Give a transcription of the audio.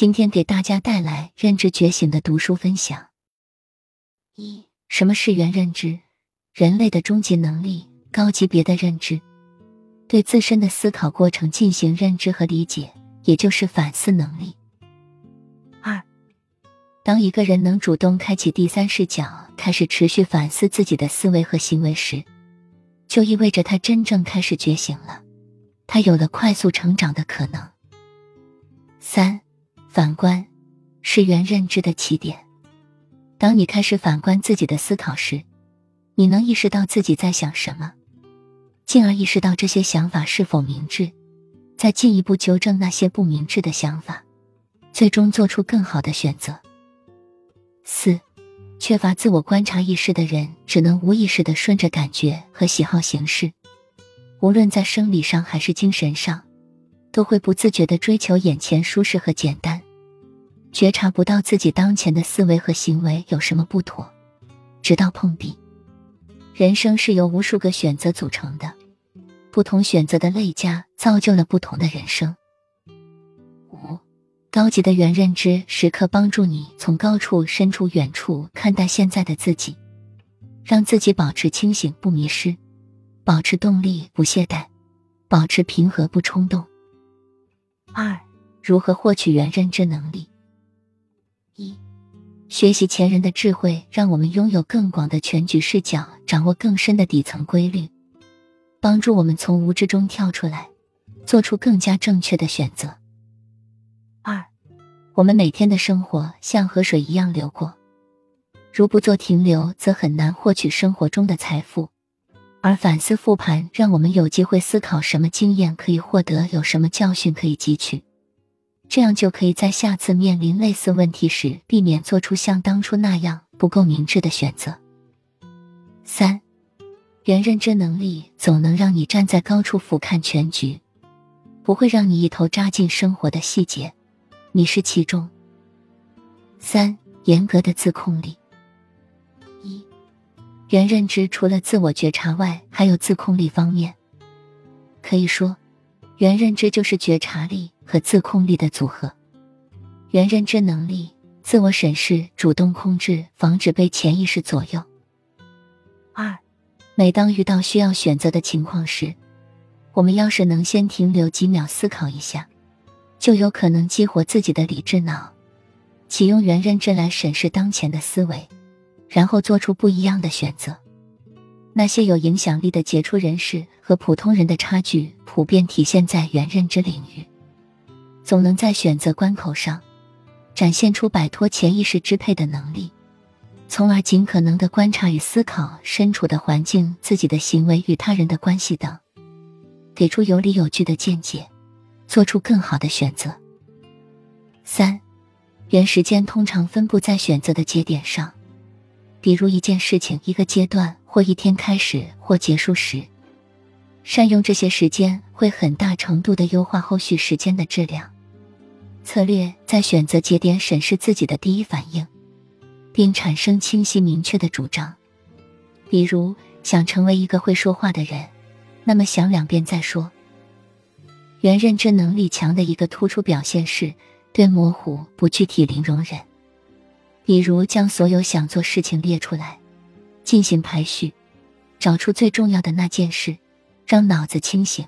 今天给大家带来认知觉醒的读书分享。一、什么是元认知？人类的终极能力，高级别的认知，对自身的思考过程进行认知和理解，也就是反思能力。二、当一个人能主动开启第三视角，开始持续反思自己的思维和行为时，就意味着他真正开始觉醒了，他有了快速成长的可能。三。反观，是原认知的起点。当你开始反观自己的思考时，你能意识到自己在想什么，进而意识到这些想法是否明智，再进一步纠正那些不明智的想法，最终做出更好的选择。四，缺乏自我观察意识的人，只能无意识的顺着感觉和喜好行事，无论在生理上还是精神上。都会不自觉的追求眼前舒适和简单，觉察不到自己当前的思维和行为有什么不妥，直到碰壁。人生是由无数个选择组成的，不同选择的累加造就了不同的人生。五，高级的原认知时刻帮助你从高处、深处、远处看待现在的自己，让自己保持清醒不迷失，保持动力不懈怠，保持平和不冲动。二，如何获取原认知能力？学习前人的智慧，让我们拥有更广的全局视角，掌握更深的底层规律，帮助我们从无知中跳出来，做出更加正确的选择。二，我们每天的生活像河水一样流过，如不做停留，则很难获取生活中的财富。而反思复盘，让我们有机会思考什么经验可以获得，有什么教训可以汲取，这样就可以在下次面临类似问题时，避免做出像当初那样不够明智的选择。三，原认知能力总能让你站在高处俯瞰全局，不会让你一头扎进生活的细节，迷失其中。三，严格的自控力。一原认知除了自我觉察外，还有自控力方面。可以说，原认知就是觉察力和自控力的组合。原认知能力，自我审视、主动控制，防止被潜意识左右。二，每当遇到需要选择的情况时，我们要是能先停留几秒思考一下，就有可能激活自己的理智脑，启用原认知来审视当前的思维。然后做出不一样的选择。那些有影响力的杰出人士和普通人的差距，普遍体现在原认知领域。总能在选择关口上，展现出摆脱潜意识支配的能力，从而尽可能的观察与思考身处的环境、自己的行为与他人的关系等，给出有理有据的见解，做出更好的选择。三，原时间通常分布在选择的节点上。比如一件事情、一个阶段或一天开始或结束时，善用这些时间会很大程度的优化后续时间的质量。策略在选择节点审视自己的第一反应，并产生清晰明确的主张。比如想成为一个会说话的人，那么想两遍再说。原认知能力强的一个突出表现是对模糊不具体零容忍。比如将所有想做事情列出来，进行排序，找出最重要的那件事，让脑子清醒。